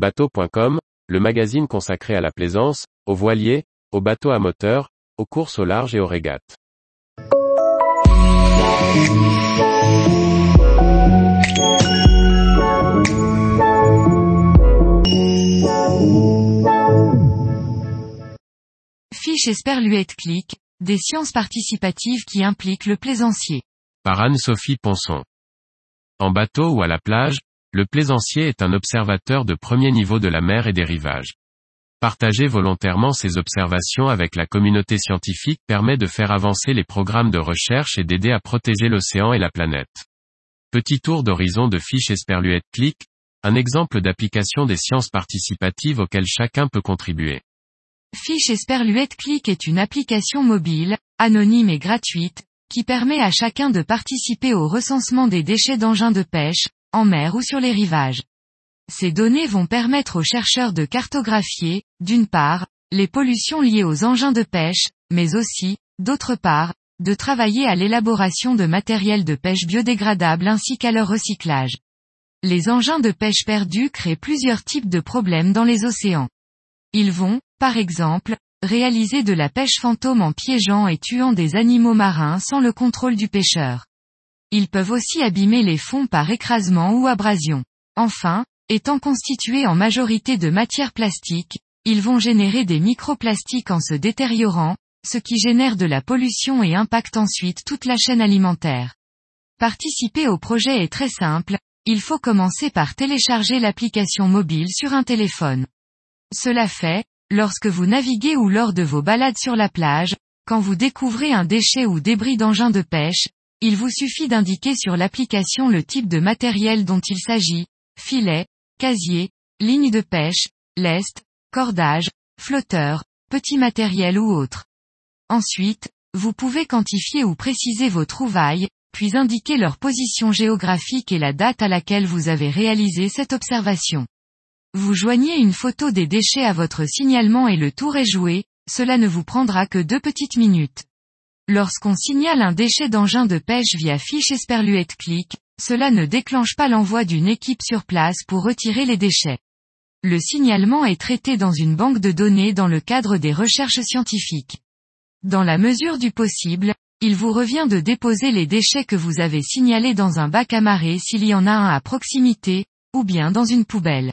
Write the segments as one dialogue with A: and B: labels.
A: Bateau.com, le magazine consacré à la plaisance, aux voiliers, aux bateaux à moteur, aux courses au large et aux régates.
B: Fiche Esperluette Click, des sciences participatives qui impliquent le plaisancier.
A: Par Anne-Sophie Ponson. En bateau ou à la plage, le plaisancier est un observateur de premier niveau de la mer et des rivages. Partager volontairement ses observations avec la communauté scientifique permet de faire avancer les programmes de recherche et d'aider à protéger l'océan et la planète. Petit tour d'horizon de fiche Esperluette Click, un exemple d'application des sciences participatives auxquelles chacun peut contribuer.
B: Fiche Esperluette Click est une application mobile, anonyme et gratuite, qui permet à chacun de participer au recensement des déchets d'engins de pêche, en mer ou sur les rivages. Ces données vont permettre aux chercheurs de cartographier, d'une part, les pollutions liées aux engins de pêche, mais aussi, d'autre part, de travailler à l'élaboration de matériel de pêche biodégradable ainsi qu'à leur recyclage. Les engins de pêche perdus créent plusieurs types de problèmes dans les océans. Ils vont, par exemple, réaliser de la pêche fantôme en piégeant et tuant des animaux marins sans le contrôle du pêcheur. Ils peuvent aussi abîmer les fonds par écrasement ou abrasion. Enfin, étant constitués en majorité de matière plastique, ils vont générer des microplastiques en se détériorant, ce qui génère de la pollution et impacte ensuite toute la chaîne alimentaire. Participer au projet est très simple, il faut commencer par télécharger l'application mobile sur un téléphone. Cela fait, lorsque vous naviguez ou lors de vos balades sur la plage, quand vous découvrez un déchet ou débris d'engin de pêche, il vous suffit d'indiquer sur l'application le type de matériel dont il s'agit, filet, casier, ligne de pêche, lest, cordage, flotteur, petit matériel ou autre. Ensuite, vous pouvez quantifier ou préciser vos trouvailles, puis indiquer leur position géographique et la date à laquelle vous avez réalisé cette observation. Vous joignez une photo des déchets à votre signalement et le tour est joué, cela ne vous prendra que deux petites minutes. Lorsqu'on signale un déchet d'engin de pêche via fiche Esperluette Click, cela ne déclenche pas l'envoi d'une équipe sur place pour retirer les déchets. Le signalement est traité dans une banque de données dans le cadre des recherches scientifiques. Dans la mesure du possible, il vous revient de déposer les déchets que vous avez signalés dans un bac à marée s'il y en a un à proximité, ou bien dans une poubelle.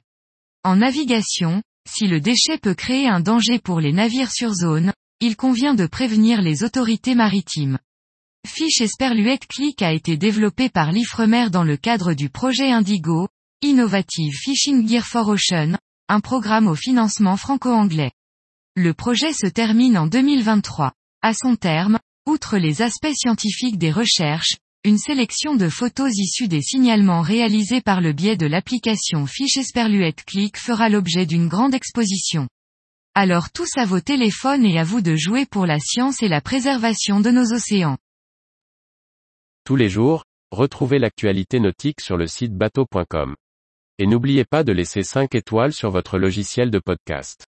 B: En navigation, si le déchet peut créer un danger pour les navires sur zone, il convient de prévenir les autorités maritimes. Fiche Esperluette Click a été développé par l'Ifremer dans le cadre du projet Indigo, Innovative Fishing Gear for Ocean, un programme au financement franco-anglais. Le projet se termine en 2023. À son terme, outre les aspects scientifiques des recherches, une sélection de photos issues des signalements réalisés par le biais de l'application Fiche Esperluette Click fera l'objet d'une grande exposition. Alors tous à vos téléphones et à vous de jouer pour la science et la préservation de nos océans.
A: Tous les jours, retrouvez l'actualité nautique sur le site bateau.com. Et n'oubliez pas de laisser 5 étoiles sur votre logiciel de podcast.